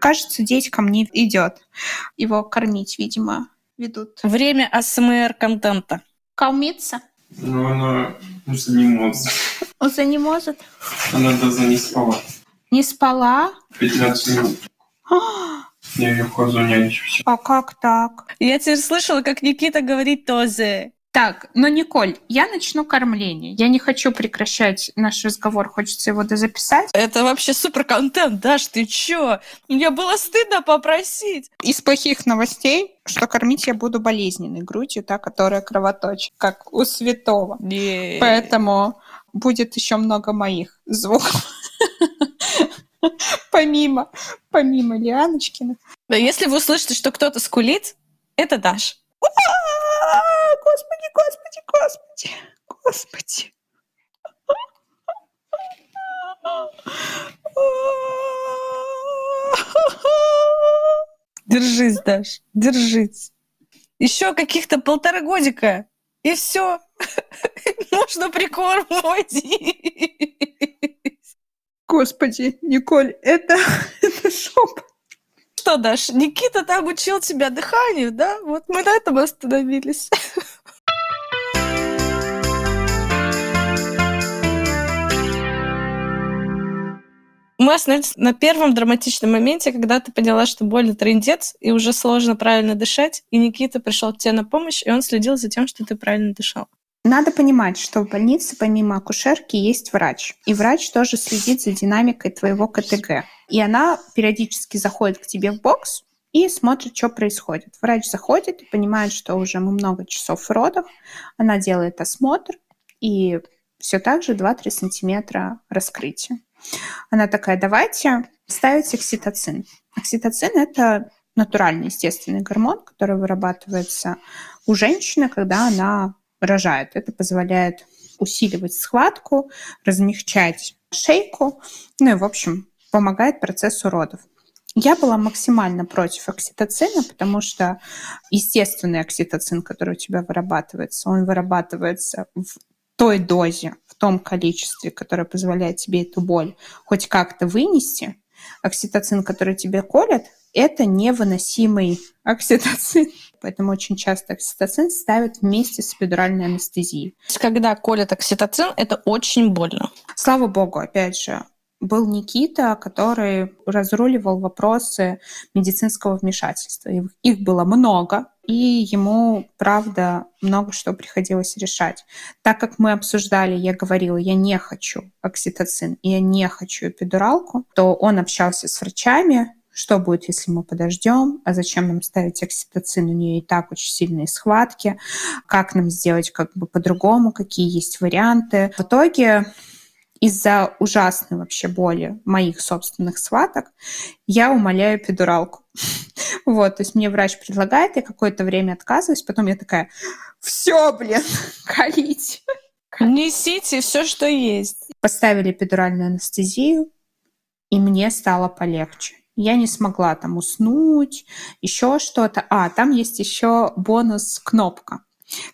Кажется, деть мне идет. Его кормить, видимо, ведут. Время АСМР-контента. Кормиться? Ну, она уже не может. Уже не может? Она даже не спала. Не спала? 15 минут. Я ее хожу нянчусь. А как так? Я теперь слышала, как Никита говорит тоже. Так, но, Николь, я начну кормление. Я не хочу прекращать наш разговор, хочется его дозаписать. Это вообще супер контент, Даш, ты чё? Мне было стыдно попросить. Из плохих новостей, что кормить я буду болезненной грудью, та, которая кровоточит, как у святого. Не. Поэтому будет еще много моих звуков. Помимо, помимо Лианочкина. Если вы услышите, что кто-то скулит, это Даш. Господи, господи, господи, господи. Держись, Даш, держись. Еще каких-то полтора годика, и все. Можно прикормывать. Господи, Николь, это, это шоп. Что, Даш, Никита там учил тебя дыханию, да? Вот мы на этом остановились. Мы остановились на первом драматичном моменте, когда ты поняла, что больно трындец, и уже сложно правильно дышать, и Никита пришел к тебе на помощь, и он следил за тем, что ты правильно дышал. Надо понимать, что в больнице помимо акушерки есть врач. И врач тоже следит за динамикой твоего КТГ. И она периодически заходит к тебе в бокс и смотрит, что происходит. Врач заходит и понимает, что уже мы много часов в родах. Она делает осмотр и все так же 2-3 сантиметра раскрытия. Она такая, давайте ставить окситоцин. Окситоцин – это натуральный, естественный гормон, который вырабатывается у женщины, когда она рожает. Это позволяет усиливать схватку, размягчать шейку, ну и, в общем, помогает процессу родов. Я была максимально против окситоцина, потому что естественный окситоцин, который у тебя вырабатывается, он вырабатывается в той дозе, в том количестве, которое позволяет тебе эту боль хоть как-то вынести. Окситоцин, который тебе колят, это невыносимый окситоцин. Поэтому очень часто окситоцин ставят вместе с эпидуральной анестезией. Когда колят окситоцин, это очень больно. Слава богу, опять же, был Никита, который разруливал вопросы медицинского вмешательства. Их было много, и ему, правда, много что приходилось решать. Так как мы обсуждали, я говорила, я не хочу окситоцин, я не хочу эпидуралку, то он общался с врачами, что будет, если мы подождем, а зачем нам ставить окситоцин, у нее и так очень сильные схватки, как нам сделать как бы по-другому, какие есть варианты. В итоге из-за ужасной вообще боли моих собственных схваток я умоляю педуралку. Вот, то есть мне врач предлагает, я какое-то время отказываюсь, потом я такая, все, блин, колите. Несите все, что есть. Поставили эпидуральную анестезию, и мне стало полегче. Я не смогла там уснуть, еще что-то. А, там есть еще бонус-кнопка.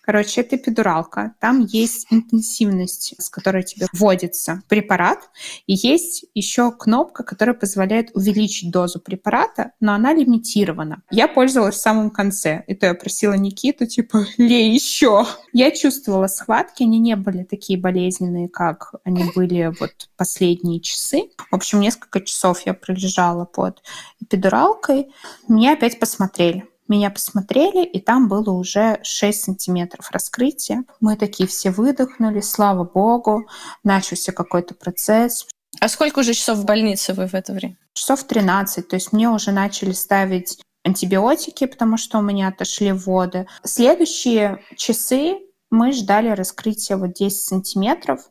Короче, это эпидуралка. Там есть интенсивность, с которой тебе вводится препарат. И есть еще кнопка, которая позволяет увеличить дозу препарата, но она лимитирована. Я пользовалась в самом конце. И то я просила Никиту, типа, лей еще. Я чувствовала схватки, они не были такие болезненные, как они были вот последние часы. В общем, несколько часов я пролежала под эпидуралкой. Меня опять посмотрели. Меня посмотрели, и там было уже 6 сантиметров раскрытия. Мы такие все выдохнули, слава богу, начался какой-то процесс. А сколько уже часов в больнице вы в это время? Часов 13, то есть мне уже начали ставить антибиотики, потому что у меня отошли воды. Следующие часы мы ждали раскрытия вот 10 сантиметров,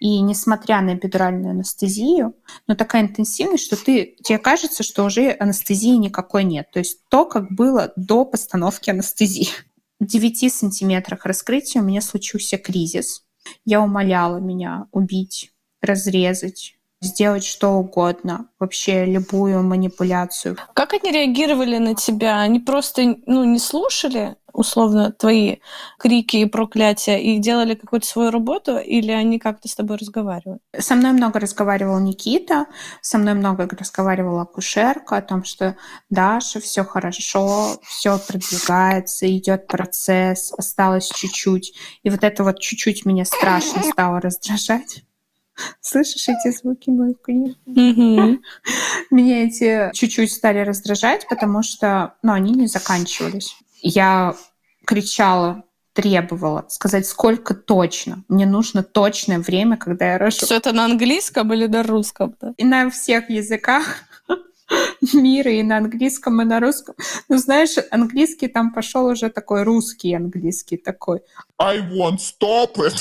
и несмотря на эпидуральную анестезию, но такая интенсивность, что ты, тебе кажется, что уже анестезии никакой нет. То есть то, как было до постановки анестезии. В 9 сантиметрах раскрытия у меня случился кризис. Я умоляла меня убить, разрезать, сделать что угодно, вообще любую манипуляцию. Как они реагировали на тебя? Они просто ну, не слушали, условно, твои крики и проклятия и делали какую-то свою работу, или они как-то с тобой разговаривали? Со мной много разговаривал Никита, со мной много разговаривала акушерка о том, что Даша, все хорошо, все продвигается, идет процесс, осталось чуть-чуть. И вот это вот чуть-чуть меня страшно стало раздражать. Слышишь эти звуки мои, конечно? Меня эти чуть-чуть стали раздражать, потому что, ну, они не заканчивались. Я кричала, требовала сказать, сколько точно. Мне нужно точное время, когда я рожу. Все это на английском или на русском? -то? И на всех языках мира, и на английском, и на русском. Ну, знаешь, английский там пошел уже такой русский английский такой. I won't stop it.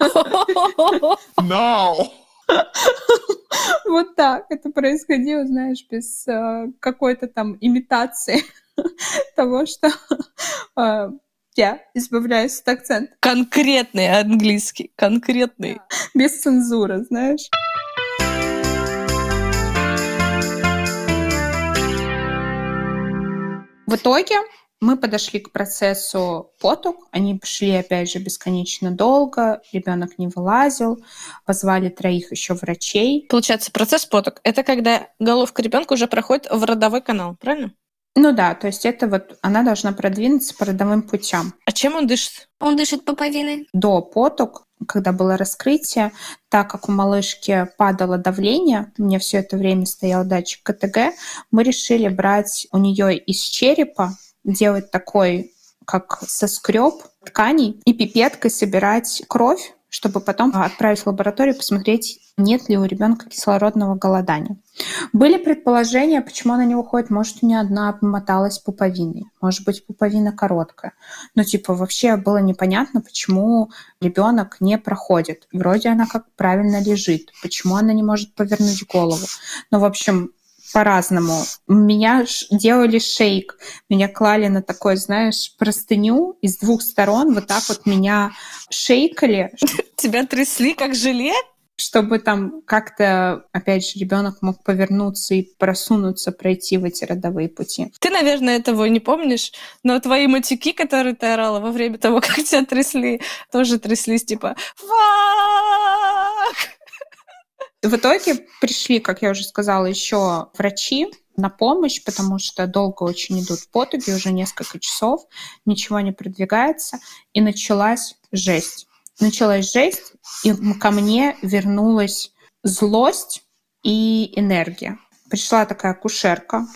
Now. Вот так это происходило, знаешь, без э, какой-то там имитации того, что э, я избавляюсь от акцента. Конкретный английский, конкретный. Без цензуры, знаешь. В итоге мы подошли к процессу поток. Они шли, опять же, бесконечно долго. Ребенок не вылазил. Позвали троих еще врачей. Получается, процесс поток — это когда головка ребенка уже проходит в родовой канал, правильно? Ну да, то есть это вот она должна продвинуться по родовым путям. А чем он дышит? Он дышит пуповиной. До поток, когда было раскрытие, так как у малышки падало давление, у меня все это время стоял датчик КТГ, мы решили брать у нее из черепа делать такой, как соскреб тканей и пипеткой собирать кровь, чтобы потом отправить в лабораторию посмотреть, нет ли у ребенка кислородного голодания. Были предположения, почему она не уходит. Может, у нее одна обмоталась пуповиной. Может быть, пуповина короткая. Но, типа, вообще было непонятно, почему ребенок не проходит. Вроде она как правильно лежит. Почему она не может повернуть голову. Ну, в общем, по-разному. Меня делали шейк. Меня клали на такой, знаешь, простыню из двух сторон. Вот так вот меня шейкали. Тебя трясли как желе? Чтобы там как-то, опять же, ребенок мог повернуться и просунуться, пройти в эти родовые пути. Ты, наверное, этого не помнишь, но твои матюки, которые ты орала во время того, как тебя трясли, тоже тряслись типа «Фак!» В итоге пришли, как я уже сказала, еще врачи на помощь, потому что долго очень идут потуги, уже несколько часов, ничего не продвигается, и началась жесть. Началась жесть, и ко мне вернулась злость и энергия. Пришла такая кушерка,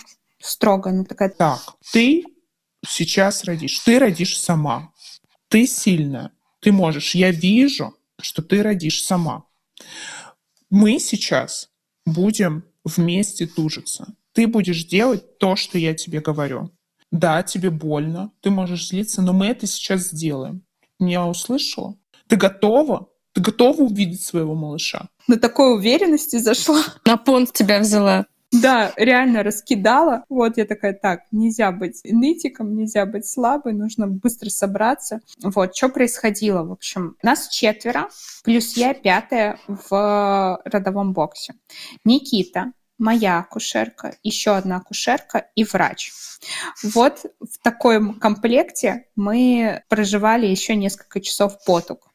строго, она такая... Так, ты сейчас родишь, ты родишь сама, ты сильная, ты можешь, я вижу, что ты родишь сама мы сейчас будем вместе тужиться. Ты будешь делать то, что я тебе говорю. Да, тебе больно, ты можешь злиться, но мы это сейчас сделаем. Меня услышала? Ты готова Ты готова увидеть своего малыша? На такой уверенности зашла. На понт тебя взяла. Да, реально раскидала. Вот я такая, так, нельзя быть нытиком, нельзя быть слабой, нужно быстро собраться. Вот, что происходило, в общем. Нас четверо, плюс я пятая в родовом боксе. Никита, моя акушерка, еще одна акушерка и врач. Вот в таком комплекте мы проживали еще несколько часов потуг.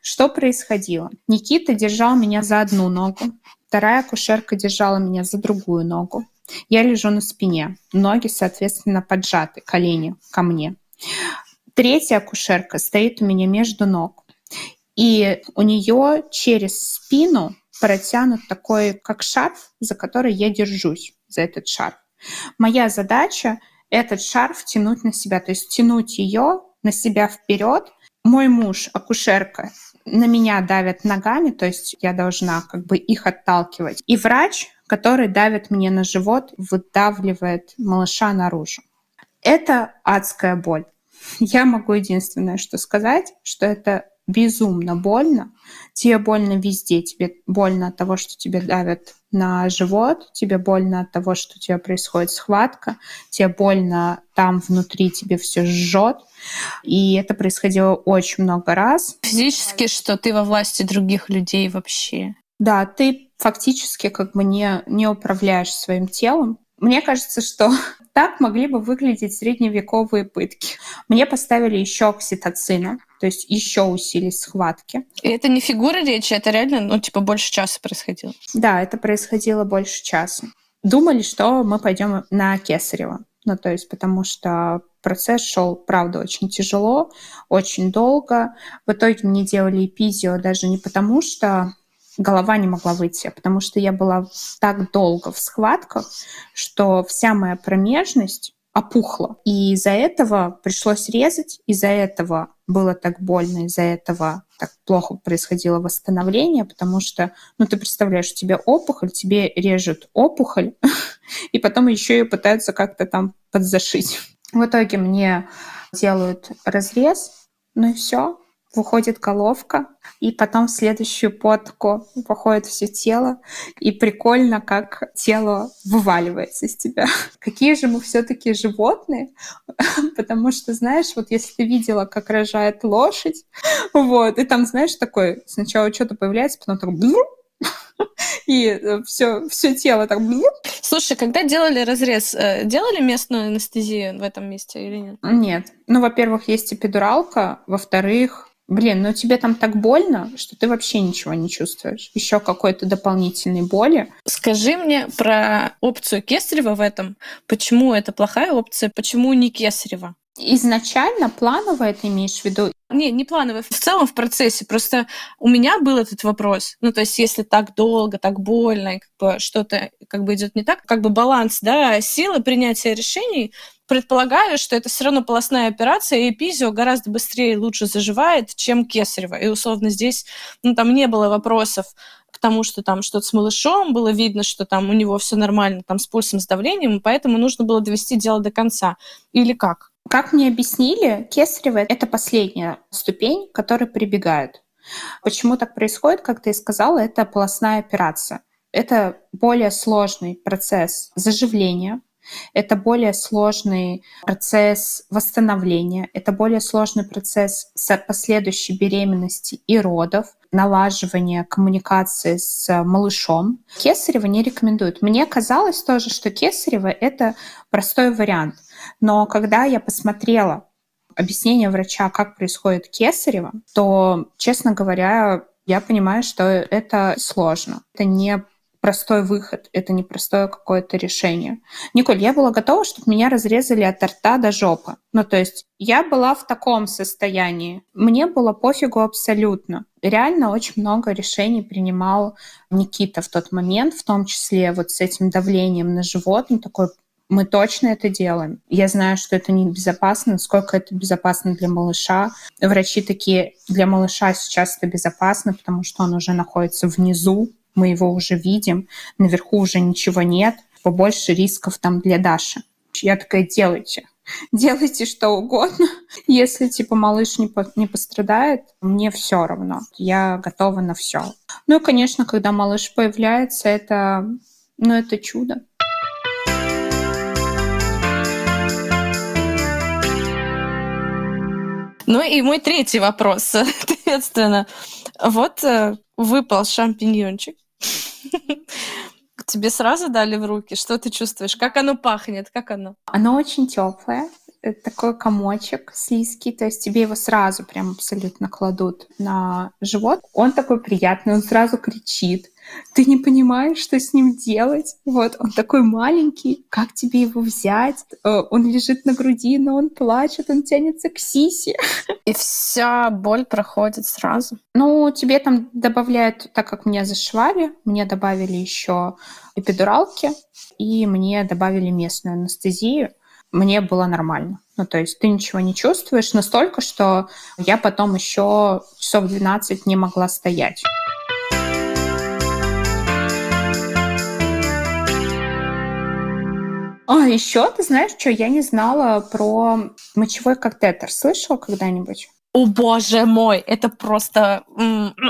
Что происходило? Никита держал меня за одну ногу, вторая акушерка держала меня за другую ногу. Я лежу на спине, ноги, соответственно, поджаты, колени ко мне. Третья акушерка стоит у меня между ног. И у нее через спину протянут такой, как шарф, за который я держусь, за этот шарф. Моя задача этот шарф тянуть на себя, то есть тянуть ее на себя вперед. Мой муж, акушерка, на меня давят ногами, то есть я должна как бы их отталкивать. И врач, который давит мне на живот, выдавливает малыша наружу. Это адская боль. Я могу единственное, что сказать, что это безумно больно. Тебе больно везде. Тебе больно от того, что тебе давят на живот, тебе больно от того, что у тебя происходит схватка, тебе больно там внутри, тебе все жжет. И это происходило очень много раз. Физически, что ты во власти других людей вообще. Да, ты фактически как бы не, не управляешь своим телом. Мне кажется, что так могли бы выглядеть средневековые пытки. Мне поставили еще окситоцина, то есть еще усилить схватки. И это не фигура речи, это реально, ну, типа, больше часа происходило. Да, это происходило больше часа. Думали, что мы пойдем на Кесарево. Ну, то есть, потому что процесс шел, правда, очень тяжело, очень долго. В итоге мне делали эпизио даже не потому, что голова не могла выйти, а потому что я была так долго в схватках, что вся моя промежность опухла. И из-за этого пришлось резать, из-за этого было так больно, из-за этого так плохо происходило восстановление, потому что, ну, ты представляешь, у тебя опухоль, тебе режут опухоль, и потом еще ее пытаются как-то там подзашить. В итоге мне делают разрез, ну и все, выходит головка, и потом в следующую потку выходит все тело, и прикольно, как тело вываливается из тебя. Какие же мы все-таки животные, потому что, знаешь, вот если ты видела, как рожает лошадь, вот, и там, знаешь, такой, сначала что-то появляется, потом так и все, все тело так... Слушай, когда делали разрез, э, делали местную анестезию в этом месте или нет? Нет. Ну, во-первых, есть эпидуралка, во-вторых, Блин, ну тебе там так больно, что ты вообще ничего не чувствуешь. Еще какой-то дополнительной боли. Скажи мне про опцию Кесарева в этом. Почему это плохая опция? Почему не Кесарева? Изначально плановое ты имеешь в виду? Не, не плановое. В целом в процессе. Просто у меня был этот вопрос. Ну, то есть, если так долго, так больно, как бы что-то как бы идет не так, как бы баланс, да, силы принятия решений предполагаю, что это все равно полостная операция, и эпизио гораздо быстрее и лучше заживает, чем кесарево. И условно здесь, ну, там не было вопросов к тому, что там что-то с малышом, было видно, что там у него все нормально, там с пульсом, с давлением, поэтому нужно было довести дело до конца. Или как? Как мне объяснили, кесарево – это последняя ступень, к которой прибегают. Почему так происходит, как ты и сказала, это полостная операция. Это более сложный процесс заживления, это более сложный процесс восстановления, это более сложный процесс последующей беременности и родов, налаживания коммуникации с малышом. Кесарево не рекомендуют. Мне казалось тоже, что кесарево — это простой вариант. Но когда я посмотрела объяснение врача, как происходит кесарево, то, честно говоря, я понимаю, что это сложно. Это не простой выход, это не простое какое-то решение. Николь, я была готова, чтобы меня разрезали от рта до жопы. Ну, то есть я была в таком состоянии. Мне было пофигу абсолютно. Реально очень много решений принимал Никита в тот момент, в том числе вот с этим давлением на живот, ну, такой мы точно это делаем. Я знаю, что это небезопасно, насколько это безопасно для малыша. Врачи такие, для малыша сейчас это безопасно, потому что он уже находится внизу, мы его уже видим, наверху уже ничего нет, побольше рисков там для Даши. Я такая, делайте. делайте что угодно. Если, типа, малыш не, по не пострадает, мне все равно. Я готова на все. Ну и, конечно, когда малыш появляется, это, ну, это чудо. Ну и мой третий вопрос, соответственно. Вот э, выпал шампиньончик. Тебе сразу дали в руки? Что ты чувствуешь? Как оно пахнет? Как оно? Оно очень теплое. Такой комочек слизкий, то есть тебе его сразу прям абсолютно кладут на живот. Он такой приятный, он сразу кричит ты не понимаешь, что с ним делать. Вот, он такой маленький, как тебе его взять? Э, он лежит на груди, но он плачет, он тянется к сисе. И вся боль проходит сразу? Ну, тебе там добавляют, так как меня зашивали, мне добавили еще эпидуралки, и мне добавили местную анестезию. Мне было нормально. Ну, то есть ты ничего не чувствуешь настолько, что я потом еще часов 12 не могла стоять. А, еще ты знаешь, что я не знала про мочевой катетер. Слышала когда-нибудь? О боже мой, это просто...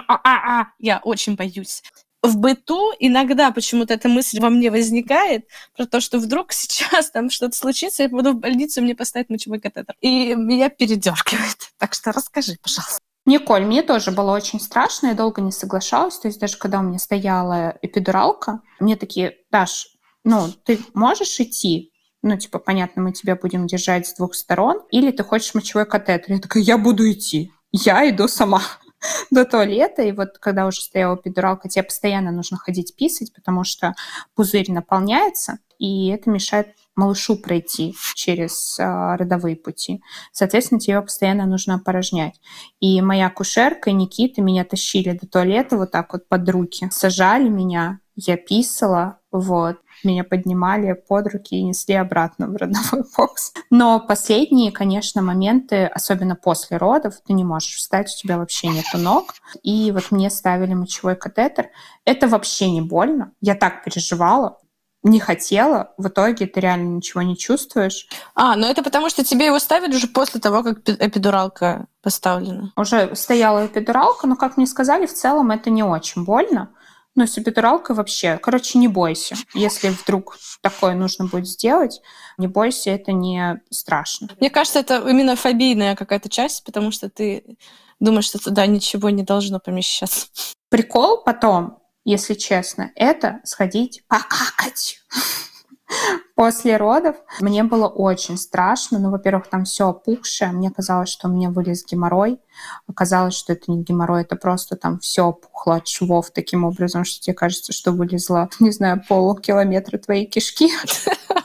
А-а-а, я очень боюсь. В быту иногда почему-то эта мысль во мне возникает про то, что вдруг сейчас там что-то случится, я буду в больницу, мне поставят мочевой катетер. И меня передергивает. Так что расскажи, пожалуйста. Николь, мне тоже было очень страшно, я долго не соглашалась. То есть даже когда у меня стояла эпидуралка, мне такие, Даш, ну, ты можешь идти, ну, типа, понятно, мы тебя будем держать с двух сторон, или ты хочешь мочевой катетер. Я такая, я буду идти. Я иду сама до туалета, и вот когда уже стояла эпидуралка, тебе постоянно нужно ходить писать, потому что пузырь наполняется, и это мешает малышу пройти через э, родовые пути. Соответственно, тебе постоянно нужно опорожнять. И моя кушерка и Никита меня тащили до туалета вот так вот под руки, сажали меня, я писала, вот, меня поднимали под руки и несли обратно в родовой бокс. Но последние, конечно, моменты, особенно после родов, ты не можешь встать, у тебя вообще нету ног. И вот мне ставили мочевой катетер. Это вообще не больно. Я так переживала не хотела, в итоге ты реально ничего не чувствуешь. А, ну это потому, что тебе его ставили уже после того, как эпидуралка поставлена. Уже стояла эпидуралка, но, как мне сказали, в целом это не очень больно. Но с эпидуралкой вообще, короче, не бойся. Если вдруг такое нужно будет сделать, не бойся, это не страшно. Мне кажется, это именно фобийная какая-то часть, потому что ты думаешь, что туда ничего не должно помещаться. Прикол потом, если честно, это сходить покакать. После родов мне было очень страшно. Ну, во-первых, там все опухшее. Мне казалось, что у меня вылез геморрой. Оказалось, что это не геморрой, это просто там все опухло от швов таким образом, что тебе кажется, что вылезла, не знаю, полкилометра твоей кишки.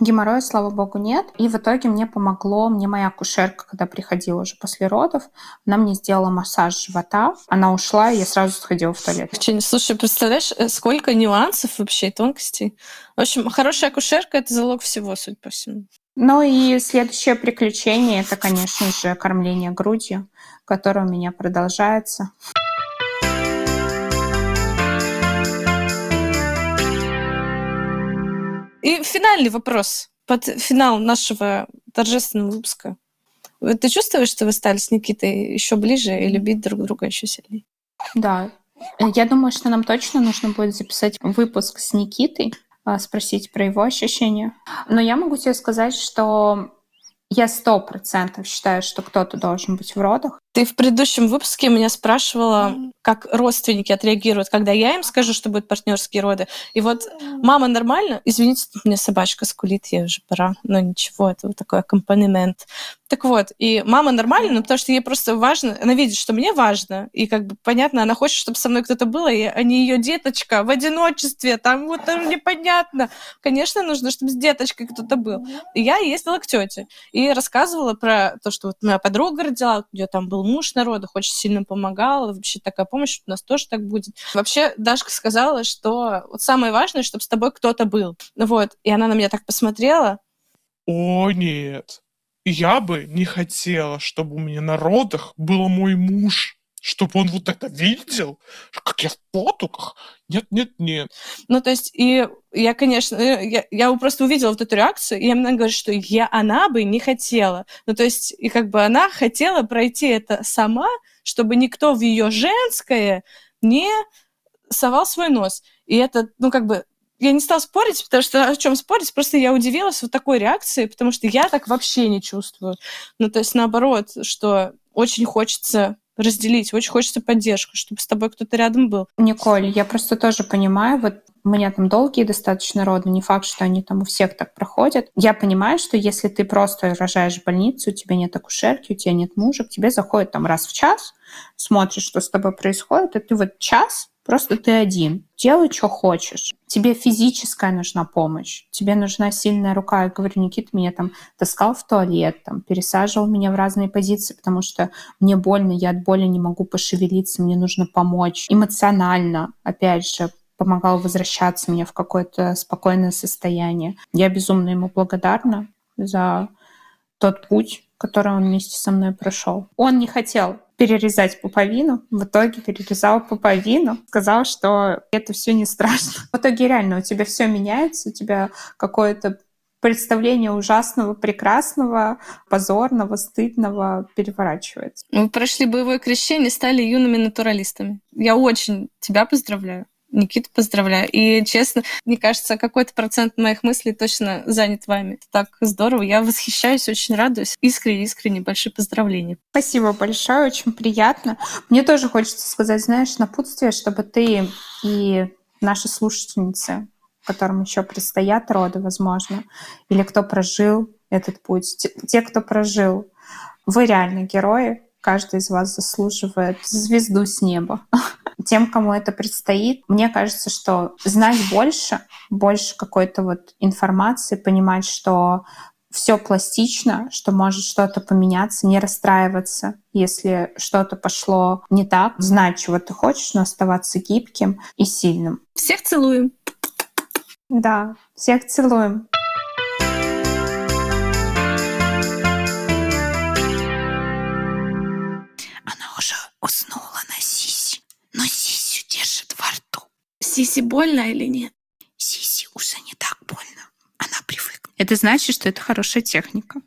Геморроя, слава богу, нет. И в итоге мне помогло, мне моя кушерка, когда приходила уже после родов, она мне сделала массаж живота, она ушла, и я сразу сходила в туалет. Слушай, представляешь, э, сколько нюансов вообще и тонкостей. В общем, хорошая кушерка — это залог всего, судя по всему. Ну и следующее приключение — это, конечно же, кормление грудью, которое у меня продолжается. И финальный вопрос под финал нашего торжественного выпуска. Ты чувствуешь, что вы стали с Никитой еще ближе и любить друг друга еще сильнее? Да. Я думаю, что нам точно нужно будет записать выпуск с Никитой, а, спросить про его ощущения. Но я могу тебе сказать, что я сто процентов считаю, что кто-то должен быть в родах. Ты в предыдущем выпуске меня спрашивала, как родственники отреагируют, когда я им скажу, что будут партнерские роды. И вот мама нормально, извините, тут мне собачка скулит, ей уже пора, но ничего, это вот такой аккомпанемент. Так вот, и мама нормально, но потому что ей просто важно, она видит, что мне важно, и как бы понятно, она хочет, чтобы со мной кто-то был, и а не ее деточка в одиночестве, там вот там непонятно. Конечно, нужно, чтобы с деточкой кто-то был. И я ездила к тете и рассказывала про то, что вот моя подруга родила, у нее там был муж на родах, очень сильно помогал, вообще такая помощь у нас тоже так будет. Вообще Дашка сказала, что вот самое важное, чтобы с тобой кто-то был. Вот, и она на меня так посмотрела. О, нет, я бы не хотела, чтобы у меня на родах был мой муж. Чтобы он вот это видел, как я в потуках. Нет, нет, нет. Ну, то есть, и я, конечно, э, я, я просто увидела вот эту реакцию, и она говорит, что я, она бы не хотела. Ну, то есть, и как бы она хотела пройти это сама, чтобы никто в ее женское не совал свой нос. И это, ну, как бы, я не стала спорить, потому что о чем спорить, просто я удивилась вот такой реакции, потому что я так вообще не чувствую. Ну, то есть наоборот, что очень хочется разделить, очень хочется поддержку, чтобы с тобой кто-то рядом был. Николь, я просто тоже понимаю, вот у меня там долгие достаточно роды, не факт, что они там у всех так проходят. Я понимаю, что если ты просто рожаешь в больницу, у тебя нет акушерки, у тебя нет мужа, к тебе заходит там раз в час, смотришь, что с тобой происходит, и ты вот час Просто ты один. Делай, что хочешь. Тебе физическая нужна помощь. Тебе нужна сильная рука. Я говорю, Никита меня там таскал в туалет, там, пересаживал меня в разные позиции, потому что мне больно, я от боли не могу пошевелиться, мне нужно помочь. Эмоционально, опять же, помогал возвращаться мне в какое-то спокойное состояние. Я безумно ему благодарна за тот путь, который он вместе со мной прошел. Он не хотел перерезать пуповину. В итоге перерезал пуповину. Сказал, что это все не страшно. В итоге реально у тебя все меняется, у тебя какое-то представление ужасного, прекрасного, позорного, стыдного переворачивается. Вы прошли боевое крещение, стали юными натуралистами. Я очень тебя поздравляю. Никита, поздравляю. И, честно, мне кажется, какой-то процент моих мыслей точно занят вами. Так здорово. Я восхищаюсь, очень радуюсь. Искренне, искренне большие поздравления. Спасибо большое, очень приятно. Мне тоже хочется сказать, знаешь, напутствие, чтобы ты и наши слушательницы, которым еще предстоят роды, возможно, или кто прожил этот путь, те, кто прожил, вы реально герои, каждый из вас заслуживает звезду с неба. Тем, кому это предстоит, мне кажется, что знать больше, больше какой-то вот информации, понимать, что все пластично, что может что-то поменяться, не расстраиваться, если что-то пошло не так, знать, чего ты хочешь, но оставаться гибким и сильным. Всех целуем. Да, всех целуем. Сиси больно или нет? Сиси уже не так больно. Она привыкла. Это значит, что это хорошая техника.